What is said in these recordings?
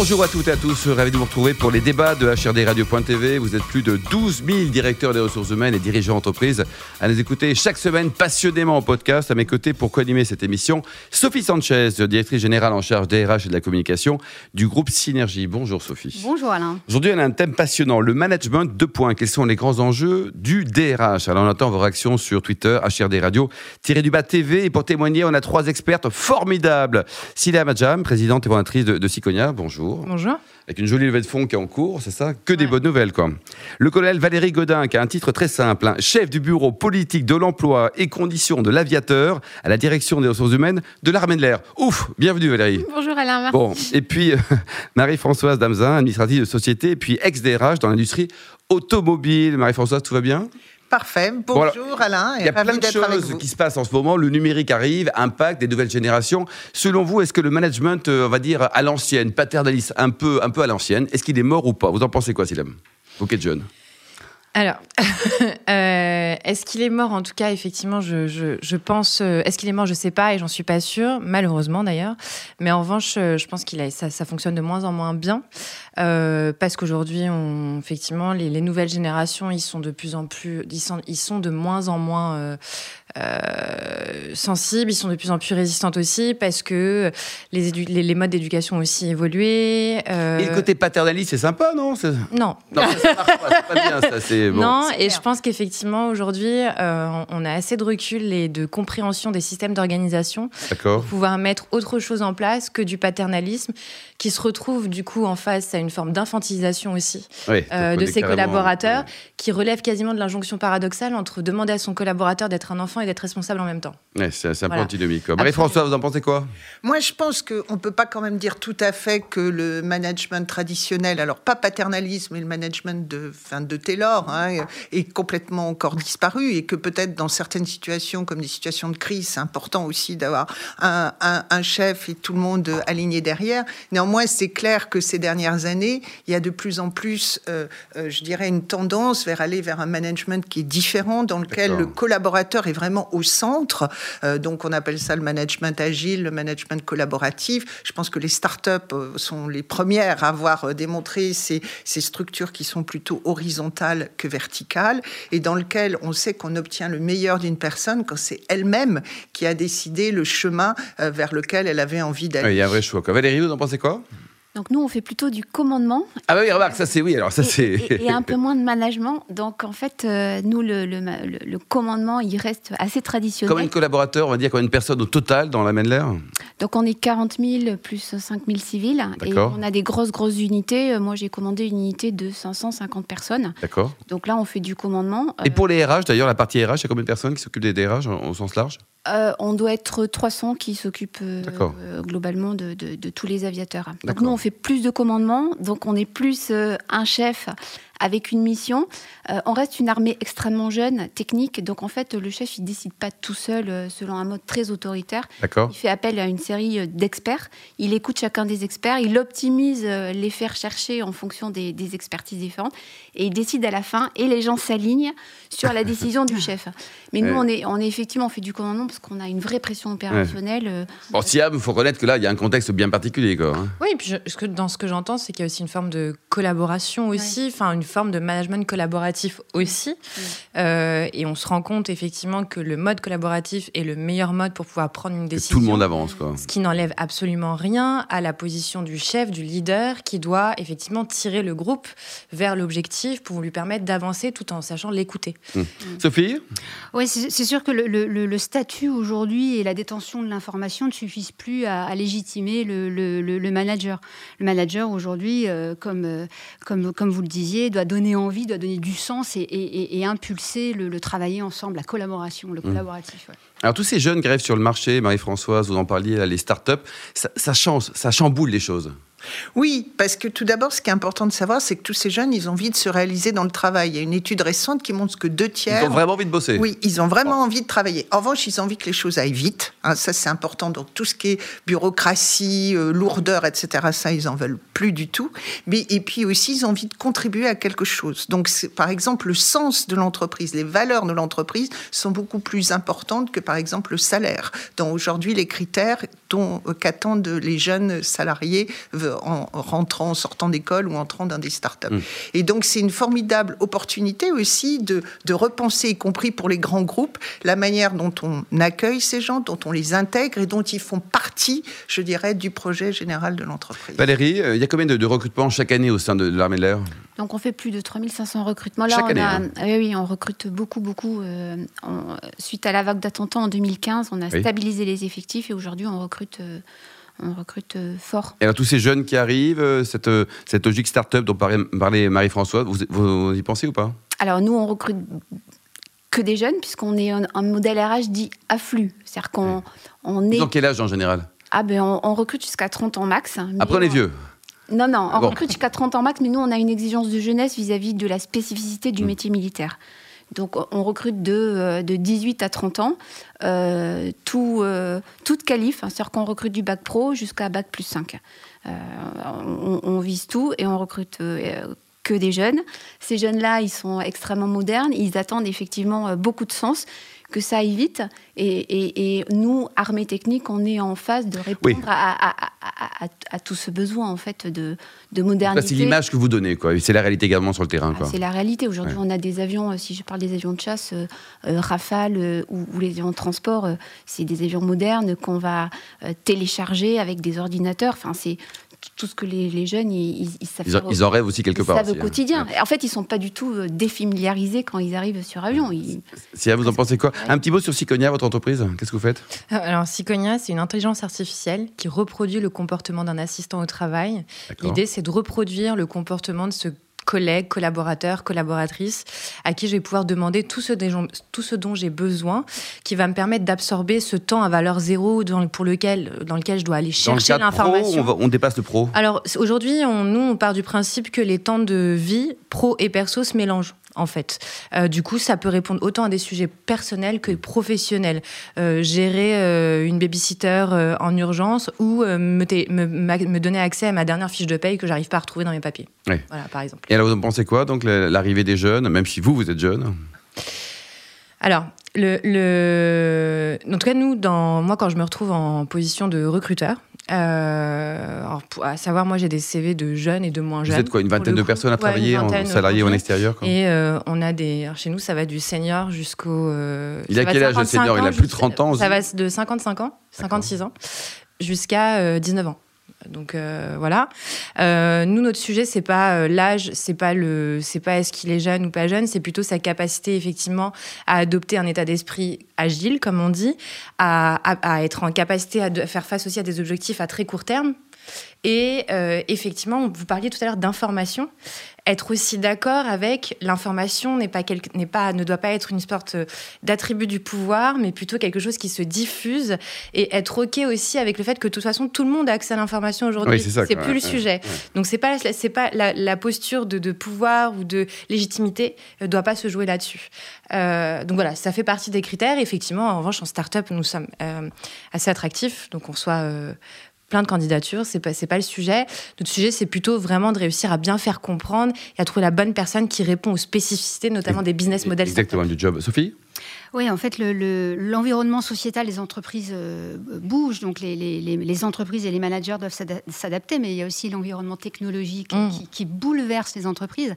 Bonjour à toutes et à tous, ravi de vous retrouver pour les débats de HRD Radio.tv. Vous êtes plus de 12 000 directeurs des ressources humaines et dirigeants d'entreprise à nous écouter chaque semaine passionnément en podcast. À mes côtés pour co-animer cette émission, Sophie Sanchez, directrice générale en charge des RH et de la communication du groupe Synergie. Bonjour Sophie. Bonjour Alain. Aujourd'hui, on a un thème passionnant, le management de points. Quels sont les grands enjeux du DRH Alors on attend vos réactions sur Twitter, HRD Radio, tiré du bas TV. Et pour témoigner, on a trois expertes formidables. Cilia Madjam, présidente et fondatrice de, de Siconia. Bonjour. Bonjour. Avec une jolie levée de fonds qui est en cours, c'est ça Que des bonnes nouvelles, quoi. Le colonel Valérie Godin, qui a un titre très simple, hein, chef du bureau politique de l'emploi et conditions de l'aviateur à la direction des ressources humaines de l'armée de l'air. Ouf Bienvenue, Valérie. Bonjour, Alain. Merci. Bon, et puis Marie-Françoise Damzin, administrative de société, et puis ex-DRH dans l'industrie automobile. Marie-Françoise, tout va bien? Parfait. Bonjour Alain. Il y a plein de choses qui se passent en ce moment. Le numérique arrive, impact des nouvelles générations. Selon vous, est-ce que le management, euh, on va dire à l'ancienne, paternaliste, un peu, un peu à l'ancienne, est-ce qu'il est mort ou pas? Vous en pensez quoi, Silem? Vous qui êtes jeune. Alors, euh, est-ce qu'il est mort? En tout cas, effectivement, je, je, je pense. Euh, est-ce qu'il est mort? Je sais pas et j'en suis pas sûre, malheureusement d'ailleurs. Mais en revanche, euh, je pense qu'il a, ça, ça, fonctionne de moins en moins bien euh, parce qu'aujourd'hui, effectivement, les, les, nouvelles générations, ils sont de plus en plus, ils sont, ils sont de moins en moins euh, sensibles, ils sont de plus en plus résistantes aussi parce que les, les, les modes d'éducation ont aussi évolué. Euh... Et le côté paternaliste, c'est sympa, non? Non. Non, ça, marche pas, c'est pas bien, ça. C'est bon. Non, et je pense qu'effectivement, aujourd'hui, euh, on a assez de recul et de compréhension des systèmes d'organisation pour pouvoir mettre autre chose en place que du paternalisme qui se retrouve du coup en face à une forme d'infantilisation aussi oui, euh, de ses collaborateurs, ouais. qui relève quasiment de l'injonction paradoxale entre demander à son collaborateur d'être un enfant et d'être responsable en même temps. Ouais, c'est un voilà. peu antinomique. Marie-François, vous en pensez quoi? Moi, je pense qu'on ne peut pas quand même dire tout à fait que le management traditionnel, alors pas paternalisme, mais le management de, fin, de Taylor, hein, est complètement encore disparu et que peut-être dans certaines situations, comme des situations de crise, c'est important aussi d'avoir un, un, un, chef et tout le monde aligné derrière. Néanmoins, c'est clair que ces dernières années, il y a de plus en plus, euh, euh, je dirais, une tendance vers aller vers un management qui est différent, dans lequel le collaborateur est vraiment au centre. Euh, donc, on appelle ça le management agile, le management collaboratif. Je pense que les startups sont les premières à avoir démontré ces, ces structures qui sont plutôt horizontales que verticales et dans lequel on sait qu'on obtient le meilleur d'une personne quand c'est elle-même qui a décidé le chemin vers lequel elle avait envie d'aller. Oui, il y a un vrai choix. Valérie, vous en pensez quoi? Donc nous, on fait plutôt du commandement. Ah bah oui, remarque, ça c'est oui. Alors ça c'est et, et, un peu moins de management. Donc en fait, euh, nous le, le, le, le, commandement, il reste assez traditionnel. Combien de collaborateurs, on va dire combien de personnes au total dans la main de l'air? Donc on est 40 000 plus 5 000 civils et on a des grosses grosses unités. Moi, j'ai commandé une unité de 550 personnes. D'accord. Donc là, on fait du commandement. Et pour les RH, d'ailleurs, la partie RH, il y a combien de personnes qui s'occupent des DRH au sens large? Euh, on doit être 300 qui s'occupent euh, globalement de, de, de, tous les aviateurs. Donc nous, on fait plus de commandement, donc on est plus euh, un chef avec une mission. Euh, on reste une armée extrêmement jeune, technique, donc en fait, le chef, il décide pas tout seul euh, selon un mode très autoritaire. Il fait appel à une série d'experts, il écoute chacun des experts, il optimise les faire chercher en fonction des, des, expertises différentes, et il décide à la fin, et les gens s'alignent sur la décision du chef. Mais nous, ouais. on, est, on est effectivement, on fait du commandement parce qu'on a une vraie pression opérationnelle. Ouais. Bon, Siam, il faut reconnaître que là, il y a un contexte bien particulier. Quoi, hein. Oui, et puis je, ce que, dans ce que j'entends, c'est qu'il y a aussi une forme de collaboration aussi, enfin une forme de management collaboratif aussi. Mmh. Euh, et on se rend compte effectivement que le mode collaboratif est le meilleur mode pour pouvoir prendre une décision. Que tout le monde avance. Quoi. Ce qui n'enlève absolument rien à la position du chef, du leader, qui doit effectivement tirer le groupe vers l'objectif pour lui permettre d'avancer tout en sachant l'écouter. Mmh. Mmh. Sophie Oui, c'est sûr que le, le, le statut aujourd'hui et la détention de l'information ne suffisent plus à, à légitimer le, manager. Le manager aujourd'hui, euh, comme, euh, comme, comme vous le disiez, doit donner envie, doit donner du sens et, et, et impulser le, le, travailler ensemble, la collaboration, le collaboratif. Ouais. Alors tous ces jeunes grèves sur le marché, Marie-Françoise, vous en parliez, là, les startups, ça, ça change, ça chamboule les choses. Oui, parce que tout d'abord, ce qui est important de savoir, c'est que tous ces jeunes, ils ont envie de se réaliser dans le travail. Il y a une étude récente qui montre que deux tiers. Ils ont vraiment envie de bosser. Oui, ils ont vraiment envie de travailler. En revanche, ils ont envie que les choses aillent vite. Hein, ça, c'est important. Donc, tout ce qui est bureaucratie, euh, lourdeur, etc., ça, ils en veulent plus du tout. Mais, et puis aussi, ils ont envie de contribuer à quelque chose. Donc, par exemple, le sens de l'entreprise, les valeurs de l'entreprise sont beaucoup plus importantes que, par exemple, le salaire. Donc, aujourd'hui, les critères dont euh, qu'attendent les jeunes salariés en rentrant, en sortant d'école ou entrant dans des startups. Mmh. Et donc, c'est une formidable opportunité aussi de, de, repenser, y compris pour les grands groupes, la manière dont on accueille ces gens, dont on les intègre et dont ils font partie, je dirais, du projet général de l'entreprise. Valérie, euh, il y a combien de, recrutements chaque année au sein de, l'armée de l'air? Donc on fait plus de 3500 recrutements. Là, Chaque on année, a, hein. oui, oui, on recrute beaucoup, beaucoup. Euh, suite à la vague d'attentats en 2015, on a stabilisé les effectifs et aujourd'hui on recrute euh, on recrute euh, fort. Et alors tous ces jeunes qui arrivent, euh, cette, euh, cette logique start-up dont parlait Marie-Françoise, vous, y pensez ou pas? Alors nous, on recrute que des jeunes, puisqu'on est un, modèle RH dit afflux. C'est-à-dire qu'on on est... Dans quel âge en général? Ah ben on, recrute jusqu'à 30 ans max. Après on est vieux non, non, on recrute jusqu'à 30 ans max, mais nous, on a une exigence de jeunesse vis-à-vis de la spécificité du mmh. métier militaire. Donc on recrute de, euh, de 18 à 30 ans, euh, tout, euh, toute qualif, hein, c'est-à-dire qu'on recrute du bac pro jusqu'à bac plus 5. on, vise tout et on recrute que des jeunes. Ces jeunes-là, ils sont extrêmement modernes, ils attendent effectivement beaucoup de sens que ça aille vite. Et, nous, armée technique, on est en phase de répondre à, tout ce besoin en fait de, de modernité. C'est l'image que vous donnez, quoi. C'est la réalité également sur le terrain, C'est la réalité. Aujourd'hui, on a des avions. Euh, si je parle des avions de chasse, euh, euh, Rafale ou, ou, les avions de transport, c'est des avions modernes qu'on va télécharger avec des ordinateurs. Enfin, c'est tout ce que les, jeunes, ils, savent. Ils, en rêvent aussi quelque part. Ils savent au hein. quotidien. En fait, ils ne sont pas du tout euh, défamiliarisés quand ils arrivent sur avion. Si vous en pensez quoi Un petit mot sur Siconia, votre entreprise Qu'est-ce que vous faites? Euh, Alors, Siconia, c'est une intelligence artificielle qui reproduit le comportement d'un assistant au travail. L'idée, c'est de reproduire le comportement de ce collègues, collaborateurs, collaboratrices, à qui je vais pouvoir demander tout ce, tout ce dont j'ai besoin, qui va me permettre d'absorber ce temps à valeur zéro dans, pour lequel, dans lequel je dois aller chercher l'information. On, on, dépasse le pro Alors aujourd'hui, nous, on part du principe que les temps de vie, pro et perso, se mélangent en fait. Euh, du coup, ça peut répondre autant à des sujets personnels que professionnels. Euh, gérer euh, une babysitter en urgence ou me, me, donner accès à ma dernière fiche de paye que j'arrive pas à retrouver dans mes papiers. Voilà, par exemple. Et alors, vous en pensez quoi, donc, l'arrivée des jeunes, même si vous, vous êtes jeune? Alors, le, le... en tout cas, nous, dans... moi, quand je me retrouve en position de recruteur, euh, à savoir, moi, j'ai des CV de jeunes et de moins jeunes. Vous êtes quoi, une vingtaine de personnes à travailler, en salarié ou en extérieur Et euh, on a des. chez nous, ça va du senior jusqu'au. Euh, il a quel âge le senior? Il a plus de 30 ans Ça va de 55 ans, 56 ans, jusqu'à 19 ans. Donc euh, voilà. Euh, nous, notre sujet, c'est pas euh, l'âge, c'est pas le, c'est pas est-ce qu'il est jeune ou pas jeune, c'est plutôt sa capacité effectivement à adopter un état d'esprit agile, comme on dit, à, à, être en capacité à faire face aussi à des objectifs à très court terme. Et effectivement, vous parliez tout à l'heure d'information être aussi d'accord avec l'information n'est pas, ne doit pas être une sorte d'attribut du pouvoir, mais plutôt quelque chose qui se diffuse et être ok aussi avec le fait que de toute façon tout le monde a accès à l'information aujourd'hui. c'est plus le sujet. Donc c'est pas c'est pas la, posture de, pouvoir ou de légitimité ne euh, doit pas se jouer là-dessus. Euh, donc voilà, ça fait partie des critères. effectivement, en revanche, en start-up, nous sommes euh, assez attractifs, donc on soit plein de candidatures, c'est pas, pas le sujet. Notre sujet, c'est plutôt vraiment de réussir à bien faire comprendre et à trouver la bonne personne qui répond aux spécificités, notamment des business models. Exactement, du job. Sophie? Oui, en fait, l'environnement le, sociétal des entreprises euh, bouge, donc les, les, les, entreprises et les managers doivent s'adapter, mais il y a aussi l'environnement technologique mmh. qui, qui, bouleverse les entreprises.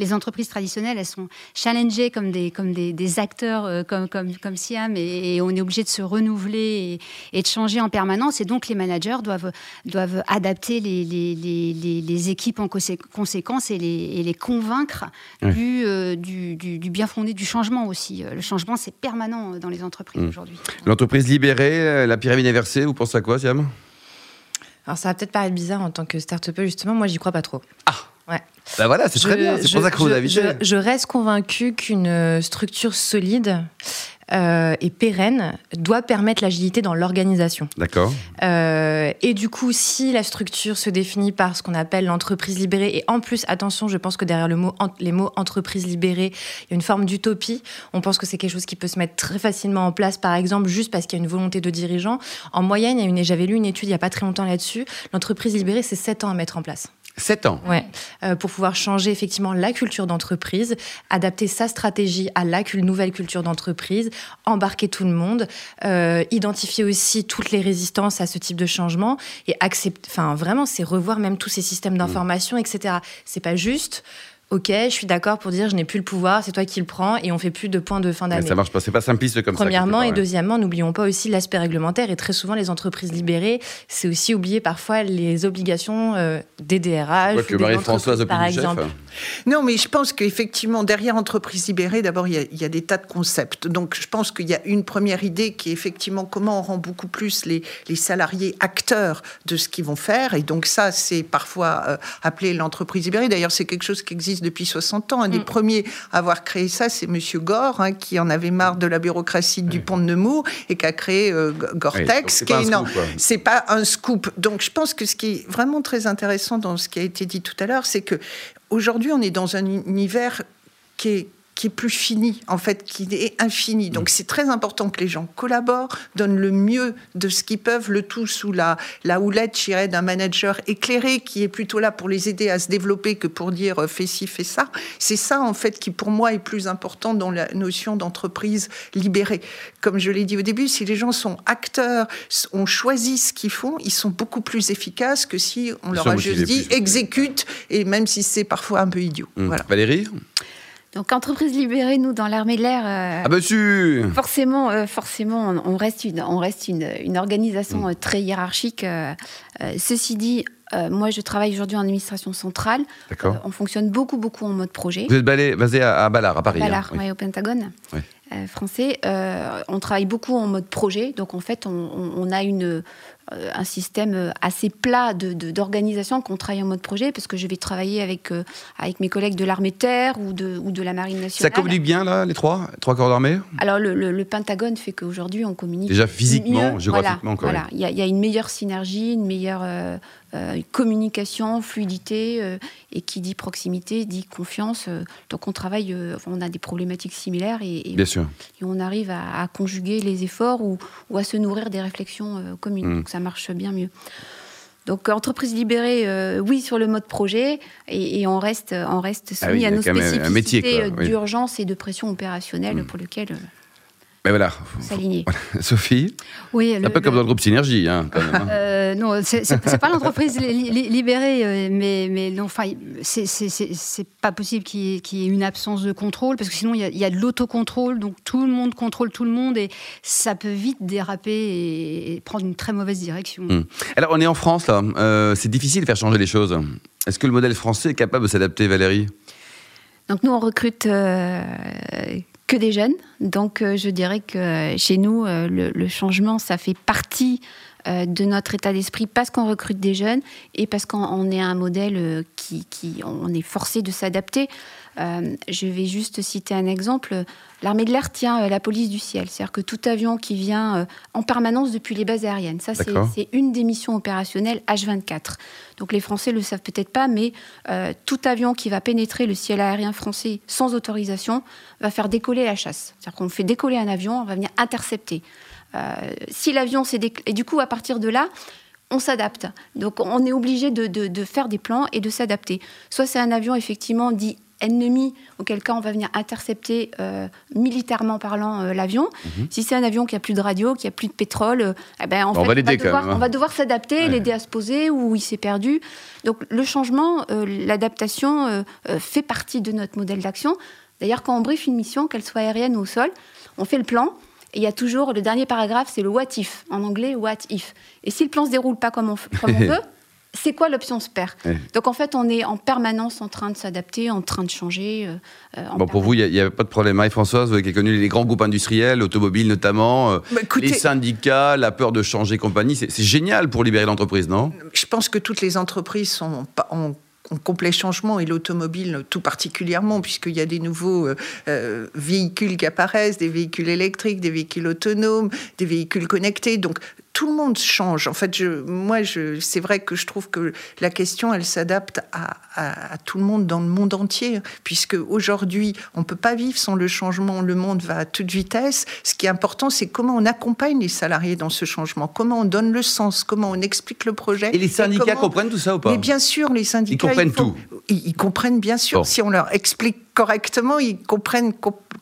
Les entreprises traditionnelles, elles sont challengées comme des, comme des, des acteurs euh, comme, comme, comme Siam, et, on est obligé de se renouveler et, de changer en permanence, et donc les managers doivent, doivent adapter les, les équipes en conséquence et les, convaincre du, euh, du, du, du bien fondé du changement aussi. Le changement, c'est permanent euh, dans les entreprises mmh. aujourd'hui. L'entreprise libérée, euh, la pyramide inversée, vous pensez à quoi, Siam? Alors, ça va peut-être paraître bizarre en tant que start-up, justement. Moi, j'y crois pas trop. Ah Ouais. Ben voilà, c'est très bien, c'est pour ça que vous avez je, je, reste convaincue qu'une euh, structure solide et pérenne doit permettre l'agilité dans l'organisation. D'accord. et du coup, si la structure se définit par ce qu'on appelle l'entreprise libérée, et en plus, attention, je pense que derrière le mot, les mots entreprise libérée, il y a une forme d'utopie. On pense que c'est quelque chose qui peut se mettre très facilement en place, par exemple, juste parce qu'il y a une volonté de dirigeant. En moyenne, j'avais lu une étude il n'y a pas très longtemps là-dessus, l'entreprise libérée, c'est 7 ans à mettre en place. 7 ans. Ouais, euh, pour pouvoir changer effectivement la culture d'entreprise, adapter sa stratégie à la nouvelle culture d'entreprise, embarquer tout le monde, euh, identifier aussi toutes les résistances à ce type de changement et accepter. Enfin, vraiment, c'est revoir même tous ces systèmes d'information, etc. C'est pas juste Ok, je suis d'accord pour dire je n'ai plus le pouvoir, c'est toi qui le prends et on fait plus de points de fin d'année. Ça marche pas, c'est pas simpliste comme ça. Premièrement et deuxièmement, n'oublions pas aussi l'aspect réglementaire et très souvent les entreprises libérées, c'est aussi oublier parfois les obligations euh, des DRH. que Marie-Françoise par exemple. Non, mais je pense qu'effectivement derrière entreprises libérées, d'abord il y, a des tas de concepts. Donc je pense qu'il y a une première idée qui est effectivement comment on rend beaucoup plus les, les salariés acteurs de ce qu'ils vont faire et donc ça c'est parfois euh, appelé l'entreprise libérée. D'ailleurs c'est quelque chose qui existe depuis 60 ans. Un des mm. premiers à avoir créé ça, c'est Monsieur Gore, hein, qui en avait marre de la bureaucratie du pont de Nemours et qui a créé euh, Gore-Tex. c'est pas, un scoop. Donc je pense que ce qui est vraiment très intéressant dans ce qui a été dit tout à l'heure, c'est que aujourd'hui on est dans un univers qui est qui est plus fini, en fait, qui est infini. Donc c'est très important que les gens collaborent, donnent le mieux de ce qu'ils peuvent, le tout sous la, la houlette, j'irais, d'un manager éclairé qui est plutôt là pour les aider à se développer que pour dire euh, fais ci, fais ça. C'est ça, en fait, qui pour moi est plus important dans la notion d'entreprise libérée. Comme je l'ai dit au début, si les gens sont acteurs, ont choisi ce qu'ils font, ils sont beaucoup plus efficaces que si on leur a juste dit exécute, et même si c'est parfois un peu idiot. Mmh. Voilà. Valérie? Donc, entreprise libérée, nous, dans l'armée de l'air. Euh, ah, bah, Forcément, euh, forcément on, reste une, on reste une, une organisation mm. euh, très hiérarchique. ceci dit, moi, je travaille aujourd'hui en administration centrale. D'accord. on fonctionne beaucoup, beaucoup en mode projet. Vous êtes basé à, Ballard, à Paris. Hein, Ballard, oui. au Pentagone. français. on travaille beaucoup en mode projet, donc en fait, on, on a une, un système euh, assez plat d'organisation de, qu'on travaille en mode projet, parce que je vais travailler avec, euh, avec mes collègues de l'armée de terre ou de, ou de la marine nationale. Ça communique bien, là, les trois Trois corps d'armée? Alors, le, le, Pentagone fait qu'aujourd'hui, on communique. Déjà physiquement, géographiquement, voilà, Il y, a une meilleure synergie, une meilleure communication, fluidité, et qui dit proximité dit confiance. donc, on travaille, on a des problématiques similaires et, bien sûr. et on arrive à, conjuguer les efforts ou, ou, à se nourrir des réflexions communes. Mmh ça marche bien mieux. Donc, entreprise libérée, euh, oui, sur le mode projet, et, on reste, on reste ah soumis à nos spécificités d'urgence et de pression opérationnelle hmm. pour lequel euh, mais voilà. S'aligner. Sophie Oui. Un peu comme dans le groupe Synergie, hein, quand même. Hein. Euh, non, c'est pas l'entreprise libérée, euh, mais, mais non, enfin, c'est pas possible qu'il y, ait une absence de contrôle, parce que sinon, il y a, de l'autocontrôle, donc tout le monde contrôle tout le monde, et ça peut vite déraper et, prendre une très mauvaise direction. Hmm. Alors, on est en France, là. Euh, c'est difficile de faire changer les choses. Est-ce que le modèle français est capable de s'adapter, Valérie? Donc nous, on recrute que des jeunes. Donc euh, je dirais que chez nous, euh, le, changement, ça fait partie de notre état d'esprit parce qu'on recrute des jeunes et parce qu'on est un modèle qui, qui, on est forcé de s'adapter. Euh, je vais juste citer un exemple. L'armée de l'air tient euh, la police du ciel. C'est-à-dire que tout avion qui vient euh, en permanence depuis les bases aériennes, ça c'est une des missions opérationnelles H24. Donc les Français le savent peut-être pas, mais tout avion qui va pénétrer le ciel aérien français sans autorisation va faire décoller la chasse. C'est-à-dire qu'on fait décoller un avion, on va venir intercepter. Si l'avion s'est et du coup à partir de là, on s'adapte. Donc on est obligé de, de, faire des plans et de s'adapter. Soit c'est un avion effectivement dit ennemi, auquel cas on va venir intercepter euh, militairement parlant euh, l'avion. Mhm. Si c'est un avion qui a plus de radio, qui a plus de pétrole, euh, eh ben, en fait, on, va devoir, s'adapter, l'aider à se poser ou il s'est perdu. Donc le changement, l'adaptation fait partie de notre modèle d'action. D'ailleurs, quand on briefe une mission, qu'elle soit aérienne ou au sol, on fait le plan. Et il y a toujours le dernier paragraphe, c'est le what if, en anglais what if. Et si le plan se déroule pas comme on, comme on veut, c'est quoi l'option SPER Donc en fait, on est en permanence en train de s'adapter, en train de changer. Euh, euh, bon, pour vous, il n'y a, pas de problème. Marie-Françoise, vous avez connu les grands groupes industriels, automobiles notamment, euh, bah, les syndicats, la peur de changer compagnie. C'est génial pour libérer l'entreprise, non? Je pense que toutes les entreprises sont, ont en complet changement et l'automobile tout particulièrement, puisqu'il y a des nouveaux véhicules qui apparaissent, des véhicules électriques, des véhicules autonomes, des véhicules connectés. Donc tout le monde change. En fait, je, moi, je, c'est vrai que je trouve que la question, elle s'adapte à, tout le monde dans le monde entier, puisque aujourd'hui, on peut pas vivre sans le changement. Le monde va à toute vitesse. Ce qui est important, c'est comment on accompagne les salariés dans ce changement, comment on donne le sens, comment on explique le projet. Et les syndicats comprennent tout ça ou pas? Mais bien sûr, les syndicats. Ils comprennent tout. Ils, comprennent bien sûr si on leur explique correctement, ils comprennent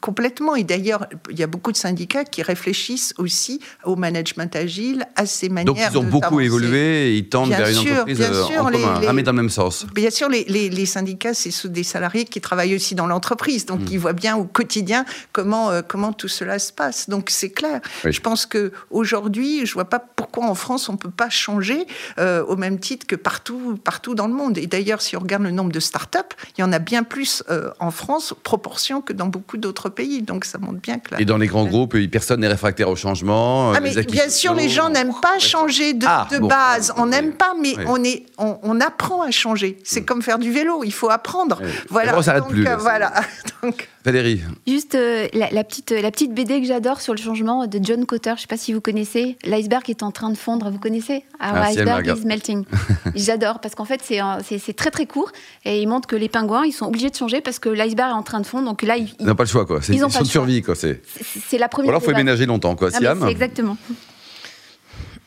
complètement. Et d'ailleurs, il y a beaucoup de syndicats qui réfléchissent aussi au management agile, à ces manières. Donc ils ont beaucoup évolué et ils tendent vers une entreprise bien euh, sûr, en commun, les, dans le même sens. Bien sûr, les, les, syndicats, c'est des salariés qui travaillent aussi dans l'entreprise, donc hmm. ils voient bien au quotidien comment, euh, comment tout cela se passe. Donc c'est clair. Je pense qu'aujourd'hui, je vois pas pourquoi en France on ne peut pas changer euh, au même titre que partout, partout dans le monde. Et d'ailleurs, si on regarde le nombre de start-up, il y en a bien plus en France France, proportion que dans beaucoup d'autres pays. Donc ça montre bien que Et dans les grands groupes, personne n'est réfractaire au changement. Ah, mais bien sûr, les gens n'aiment pas changer de, ah, base. On n'aime pas, mais on, est, on, apprend à changer. C'est mm. comme faire du vélo, il faut apprendre. Voilà. Ça donc, plus. Euh, voilà. donc, Valérie. Juste euh, la, petite, la petite BD que j'adore sur le changement de John Cotter. Je ne sais pas si vous connaissez. L'iceberg est en train de fondre. Vous connaissez? Ah, ah Iceberg is melting. j'adore parce qu'en fait, c'est très très court et il montre que les pingouins, ils sont obligés de changer parce que l'iceberg est en train de fondre. Donc là, ils n'ont pas le choix. quoi. C'est une de survie. C'est la première. alors, il faut ménager longtemps. Quoi. Ah, exactement.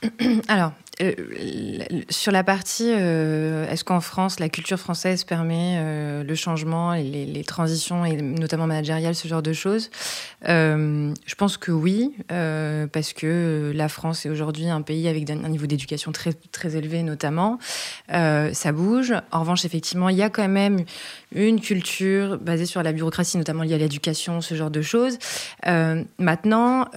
Alors, euh, sur la partie, euh, est-ce qu'en France, la culture française permet euh, le changement les, transitions, et notamment managériales, ce genre de choses? Je pense que oui, parce que la France est aujourd'hui un pays avec un niveau d'éducation très, très élevé, notamment. ça bouge. En revanche, effectivement, il y a quand même une culture basée sur la bureaucratie, notamment liée à l'éducation, ce genre de choses. maintenant,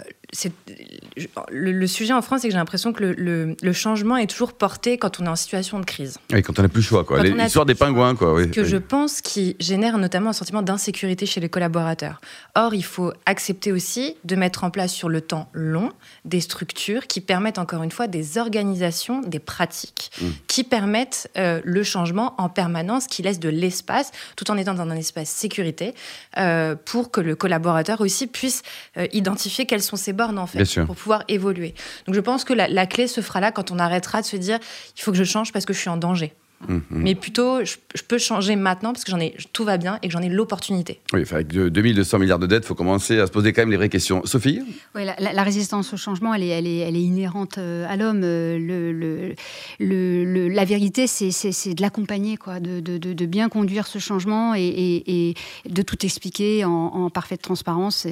le, le, sujet en France, c'est que j'ai l'impression que le, le, changement est toujours porté quand on est en situation de crise. Oui, quand on n'a plus le choix, quoi. L'histoire des pingouins, quoi. Oui, que je pense qui génère notamment un sentiment d'insécurité chez les collaborateurs. Or, il faut accepter aussi de mettre en place sur le temps long des structures qui permettent encore une fois des organisations, des pratiques mmh. qui permettent euh, le changement en permanence, qui laissent de l'espace, tout en étant dans un espace sécurité, euh, pour que le collaborateur aussi puisse euh, identifier quels sont ses en fait, pour pouvoir évoluer. Donc je pense que la, la, clé se fera là quand on arrêtera de se dire il faut que je change parce que je suis en danger. Mhm. Mais plutôt, je, peux changer maintenant parce que j'en ai, tout va bien et que j'en ai l'opportunité. Oui, avec 2200 milliards de dettes, il faut commencer à se poser quand même les vraies questions. Sophie Oui, la, résistance au changement, elle est, elle est, elle est inhérente euh, à l'homme. Euh, le, le, la vérité, c'est de l'accompagner, quoi, de, de, de, bien conduire ce changement et, et, de tout expliquer en, parfaite transparence.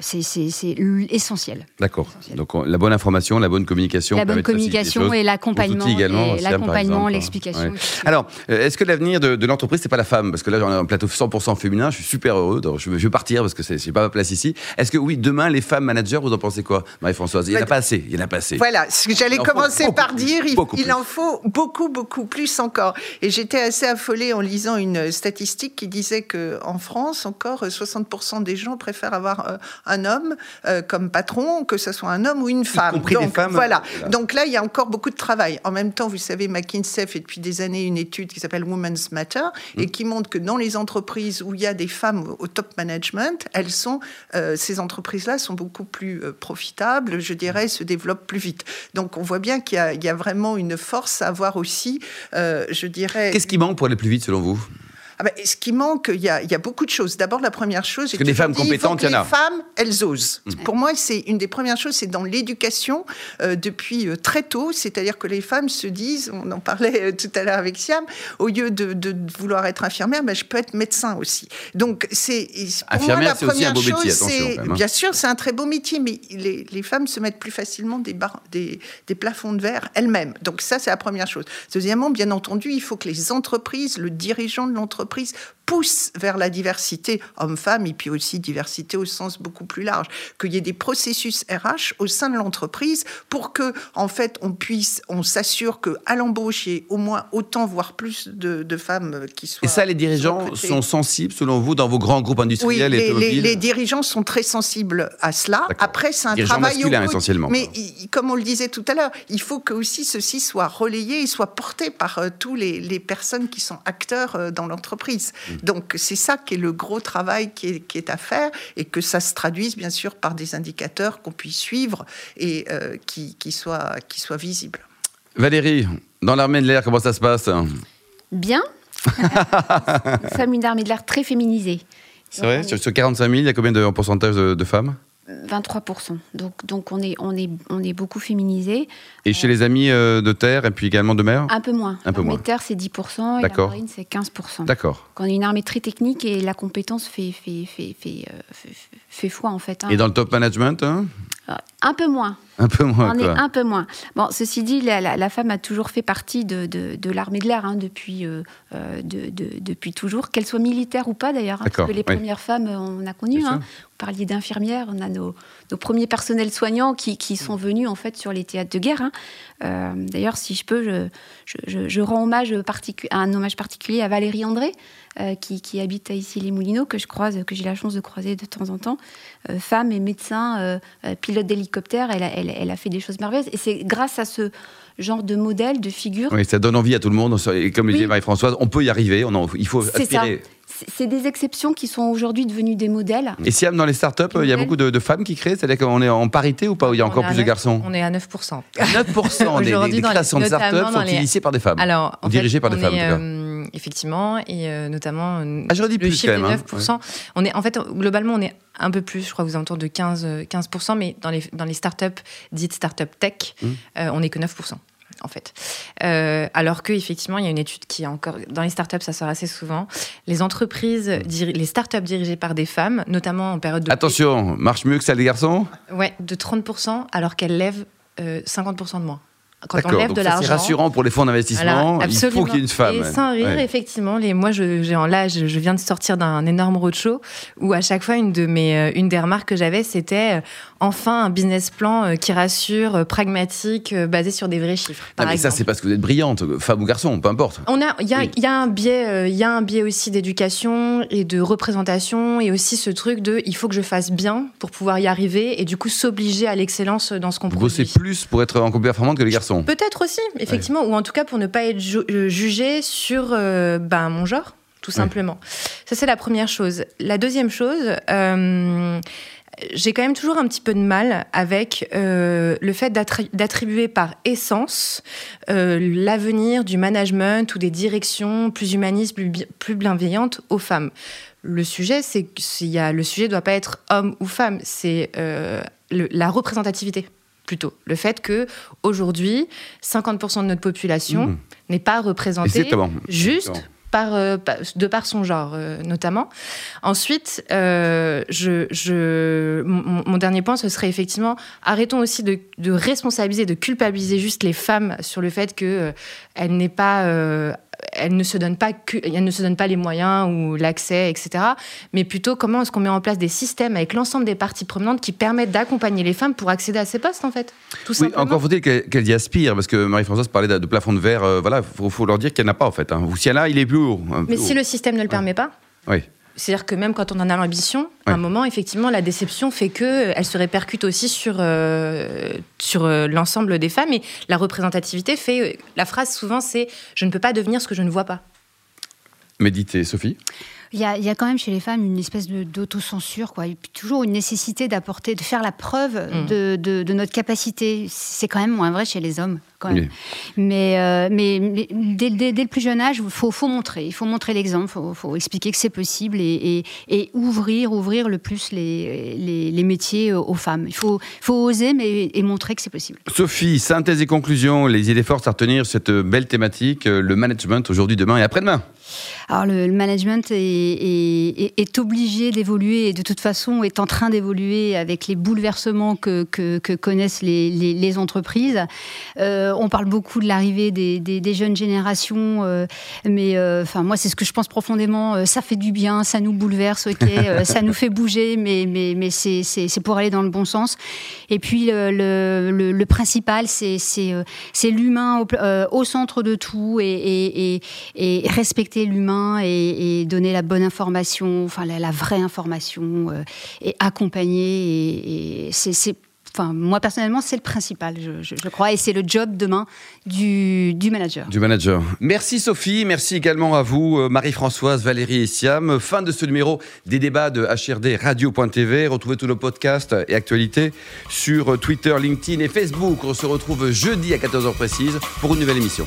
C'est essentiel. D'accord. Donc la bonne information, la bonne communication. La bonne communication et l'accompagnement, l'explication. Alors, euh, est-ce que l'avenir de, l'entreprise, c'est pas la femme? Parce que là, j'en ai un plateau 100% féminin, je suis super heureux. je, veux partir parce que c'est pas ma place ici. Est-ce que oui, demain, les femmes managers, vous en pensez quoi, Marie-Françoise Il n'y en a pas assez. Il y en a pas assez. Voilà, ce que j'allais commencer par dire, il, en faut beaucoup, beaucoup plus encore. Et j'étais assez affolée en lisant une statistique qui disait que en France, encore 60% des gens préfèrent avoir euh, un homme euh, comme patron, que ce soit un homme ou une femme. Y compris Donc, femmes. Voilà. Donc là, il y a encore beaucoup de travail. En même temps, vous savez, McKinsey fait depuis des années une étude qui s'appelle Women's Matter et mm. qui montre que dans les entreprises où il y a des femmes au top management, elles sont, euh, ces entreprises-là sont beaucoup plus euh, profitables, je dirais, se développent plus vite. Donc on voit bien qu'il y, y, a vraiment une force à avoir aussi, euh, je dirais. Qu'est-ce qui manque pour aller plus vite selon vous? Ah ben, ce qui manque, il y, a, il y, a, beaucoup de choses. D'abord, la première chose, c'est que les femmes compétentes, il y en a. Les femmes, elles osent. Mm. Pour moi, c'est une des premières choses, c'est dans l'éducation euh, depuis euh, très tôt. C'est-à-dire que les femmes se disent, on en parlait euh, tout à l'heure avec Siam, au lieu de, de vouloir être infirmière, ben, je peux être médecin aussi. Donc, c'est infirmière, c'est aussi un beau métier. Attention, hein. Bien sûr, c'est un très beau métier, mais les, les, femmes se mettent plus facilement des, des, des plafonds de verre elles-mêmes. Donc ça, c'est la première chose. Deuxièmement, bien entendu, il faut que les entreprises, le dirigeant de l'entreprise entreprises pousse vers la diversité homme-femme et puis aussi diversité au sens beaucoup plus large, qu'il y ait des processus RH au sein de l'entreprise pour que, en fait, on puisse, on s'assure que à l'embauche, il y ait au moins autant, voire plus de, femmes qui soient. Et ça, les dirigeants sont sensibles, selon vous, dans vos grands groupes industriels oui, et les, les, dirigeants sont très sensibles à cela. Après, c'est un travail au essentiellement. Mais comme on le disait tout à l'heure, il faut que aussi ceci soit relayé et soit porté par euh, tous les, les, personnes qui sont acteurs euh, dans l'entreprise. Mm. Donc c'est ça qui est le gros travail qui est, qui est, à faire et que ça se traduise bien sûr par des indicateurs qu'on puisse suivre et euh, qui, qui, soient, qui soient visibles. Valérie, dans l'armée de l'air, comment ça se passe? Bien. Nous sommes une armée de l'air très féminisée. C'est vrai? Sur 45 000, il y a combien de pourcentage de femmes? 23%. Donc, donc on, est, on, est, on est beaucoup féminisé. Et chez les amis euh, de terre et puis également de mer? Un peu moins. Un peu moins. terre, c'est 10% et la marine, c'est 15%. D'accord. On est une armée très technique et la compétence fait, fait, fait, fait, euh, fait, foi, en fait. Hein. Et dans le top management hein? euh, Un peu moins. Un peu moins. On est un peu moins. Bon, ceci dit, la, femme a toujours fait partie de, l'armée de l'air hein, depuis, de, depuis toujours, qu'elle soit militaire ou pas d'ailleurs. parce que les premières femmes, on a connu parliez d'infirmières, on a nos, premiers personnels soignants qui, sont venus en fait sur les théâtres de guerre. Hein. Euh, d'ailleurs, si je peux, je, rends hommage un hommage particulier à Valérie André, euh, qui, habite à ici les Moulineaux, que je croise, que j'ai la chance de croiser de temps en temps. Euh, femme et médecin, pilote d'hélicoptère, elle, elle, a fait des choses merveilleuses. Et c'est grâce à ce genre de modèle, de figure. Oui, ça donne envie à tout le monde. Et comme le disait Marie-Françoise, on peut y arriver. On il faut aspirer c'est des exceptions qui sont aujourd'hui devenues des modèles. Et Siam, dans les startups, il y a beaucoup de, femmes qui créent C'est-à-dire qu'on est en parité ou pas Il y a encore plus de garçons On est à 9%. 9% des, des, créations de startups sont initiées par des femmes. Alors, dirigées par des femmes, euh, effectivement, et euh, notamment euh, ah, le plus, chiffre de 9%. Hein. On est, en fait, globalement, on est un peu plus, je crois vous alentours de 15, 15% mais dans les, dans les startups dites startup tech, mmh. on n'est que 9% en fait. Euh, alors que effectivement, il y a une étude qui est encore dans les startups, ça sort assez souvent. Les entreprises, les startups dirigées par des femmes, notamment en période de attention, marche mieux que celle des garçons? Ouais, de 30 alors qu'elles lèvent 50 euh, de moins quand on lève de l'argent. C'est rassurant pour les fonds d'investissement. il faut qu'il y ait une femme. Et sans rire, effectivement, les, moi, je, là, je, viens de sortir d'un énorme roadshow où à chaque fois, une, de mes, euh, une des remarques que j'avais, c'était euh, enfin un business plan euh, qui rassure, pragmatique, basé sur des vrais chiffres. Ah, mais ça, c'est parce que vous êtes brillante, femme ou garçon, peu importe. On a, il y, a, y a un biais, il y a un biais aussi d'éducation et de représentation et aussi ce truc de, il faut que je fasse bien pour pouvoir y arriver et du coup s'obliger à l'excellence dans ce qu'on produit. Bosser plus pour être encore plus performante que les garçons. Peut-être aussi, effectivement, ou en tout cas pour ne pas être euh, jugé sur euh, ben, mon genre, tout simplement. Ça, c'est la première chose. La deuxième chose, euh, j'ai quand même toujours un petit peu de mal avec le fait d'attribuer par essence l'avenir du management ou des directions plus humanistes, plus, bienveillantes aux femmes. Le sujet, c'est que le sujet ne doit pas être homme ou femme, c'est la représentativité plutôt. Le fait que aujourd'hui, 50% de notre population mmh. n'est pas représentée juste euh, de par son genre, euh, notamment. Ensuite, euh, je, mon, dernier point, ce serait effectivement, arrêtons aussi de, de, responsabiliser, de culpabiliser juste les femmes sur le fait qu'elles n'aient pas elle ne se donne pas que, elle ne se donne pas les moyens ou l'accès, etc. Mais plutôt comment est-ce qu'on met en place des systèmes avec l'ensemble des parties prenantes qui permettent d'accompagner les femmes pour accéder à ces postes, en fait. Tout oui, encore faut-il qu'elles y aspirent, parce que Marie-Françoise parlait de, plafond de verre. Euh, voilà, faut, faut leur dire qu'il n'y en a pas, en fait. Hein. Ou si elle a, il est plus haut. Mais si le système ne le permet pas. Oui. C'est-à-dire que même quand on en a l'ambition, à un moment, effectivement, la déception fait que elle se répercute aussi sur, euh, sur euh, l'ensemble des femmes. Et la représentativité fait. La phrase souvent, c'est Je ne peux pas devenir ce que je ne vois pas. Méditer, Sophie il y, a, il y, a, quand même chez les femmes une espèce d'autocensure, quoi. Et puis toujours une nécessité d'apporter, de faire la preuve mm. de, de, de, notre capacité. C'est quand même moins vrai chez les hommes, quand même. Mais, euh, mais, dès, dès, le plus jeune âge, il faut, faut, montrer. Il faut montrer l'exemple. Il faut, faut, expliquer que c'est possible et, et, et, ouvrir, ouvrir le plus les, les, les métiers aux femmes. Il faut, faut oser, mais et montrer que c'est possible. Sophie, synthèse et conclusion, les idées fortes à retenir cette belle thématique, le management aujourd'hui, demain et après-demain. Alors le, management est, est, obligé d'évoluer et de toute façon est en train d'évoluer avec les bouleversements que, que, connaissent les, les, entreprises. Euh, on parle beaucoup de l'arrivée des, des, jeunes générations, mais enfin moi c'est ce que je pense profondément. ça fait du bien, ça nous bouleverse, ok, ça nous fait bouger, mais mais mais c'est c'est pour aller dans le bon sens. Et puis le, le, le, principal, c'est c'est l'humain au, au, centre de tout et, et, et, et respecter l'humain et, donner la bonne information, enfin la, vraie information et accompagner. Et, c'est, enfin, moi personnellement, c'est le principal, je, crois, et c'est le job demain du, manager. Du manager. Merci Sophie, merci également à vous, euh, Marie-Françoise, Valérie et Siam. Fin de ce numéro des débats de HRD Radio.tv. Retrouvez tous nos podcasts et actualités sur Twitter, LinkedIn et Facebook. On se retrouve jeudi à 14h précise pour une nouvelle émission.